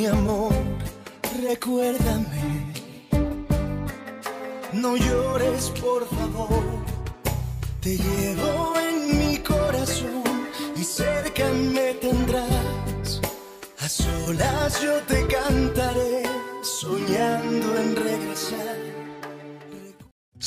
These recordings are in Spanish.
mi amor, recuérdame. No llores, por favor. Te llevo en mi corazón y cerca me tendrás. A solas yo te cantaré,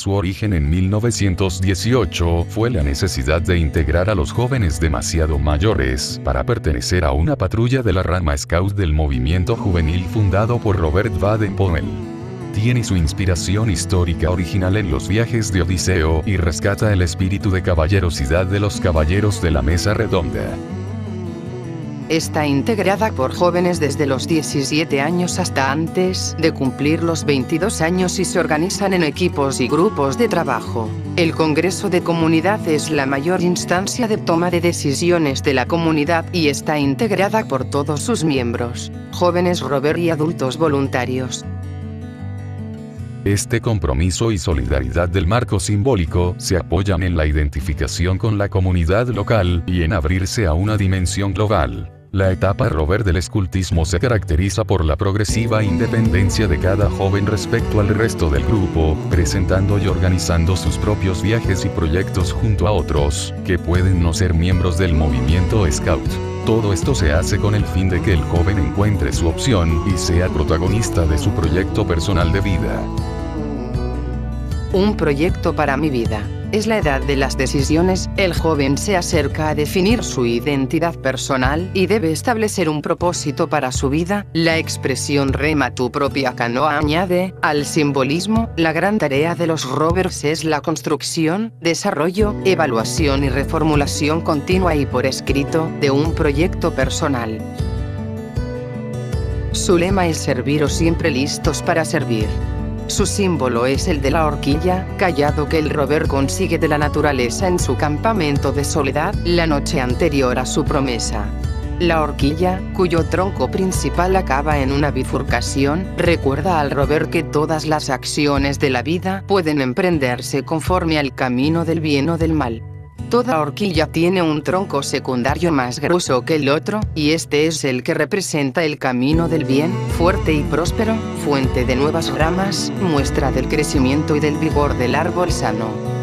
Su origen en 1918 fue la necesidad de integrar a los jóvenes demasiado mayores para pertenecer a una patrulla de la rama Scout del movimiento juvenil fundado por Robert Baden-Powell. Tiene su inspiración histórica original en los viajes de Odiseo y rescata el espíritu de caballerosidad de los caballeros de la mesa redonda. Está integrada por jóvenes desde los 17 años hasta antes de cumplir los 22 años y se organizan en equipos y grupos de trabajo. El Congreso de Comunidad es la mayor instancia de toma de decisiones de la comunidad y está integrada por todos sus miembros, jóvenes Robert y adultos voluntarios. Este compromiso y solidaridad del marco simbólico se apoyan en la identificación con la comunidad local y en abrirse a una dimensión global. La etapa Robert del escultismo se caracteriza por la progresiva independencia de cada joven respecto al resto del grupo, presentando y organizando sus propios viajes y proyectos junto a otros, que pueden no ser miembros del movimiento Scout. Todo esto se hace con el fin de que el joven encuentre su opción y sea protagonista de su proyecto personal de vida. Un proyecto para mi vida. Es la edad de las decisiones, el joven se acerca a definir su identidad personal y debe establecer un propósito para su vida. La expresión rema tu propia canoa añade, al simbolismo, la gran tarea de los rovers es la construcción, desarrollo, evaluación y reformulación continua y por escrito, de un proyecto personal. Su lema es servir o siempre listos para servir. Su símbolo es el de la horquilla, callado que el rover consigue de la naturaleza en su campamento de soledad la noche anterior a su promesa. La horquilla, cuyo tronco principal acaba en una bifurcación, recuerda al rover que todas las acciones de la vida pueden emprenderse conforme al camino del bien o del mal. Toda horquilla tiene un tronco secundario más grueso que el otro, y este es el que representa el camino del bien, fuerte y próspero, fuente de nuevas ramas, muestra del crecimiento y del vigor del árbol sano.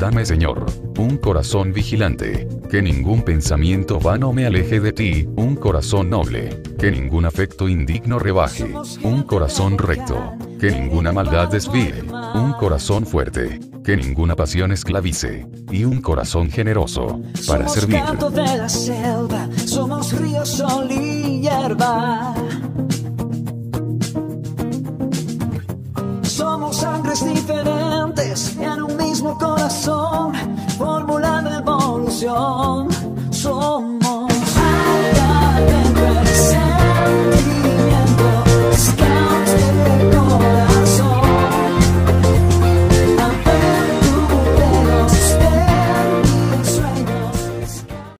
Dame Señor, un corazón vigilante, que ningún pensamiento vano me aleje de ti, un corazón noble, que ningún afecto indigno rebaje, un corazón recto, que ninguna maldad desvíe, un corazón fuerte, que ninguna pasión esclavice, y un corazón generoso, para Somos servir. gato de la selva, somos río, sol y hierba. 想说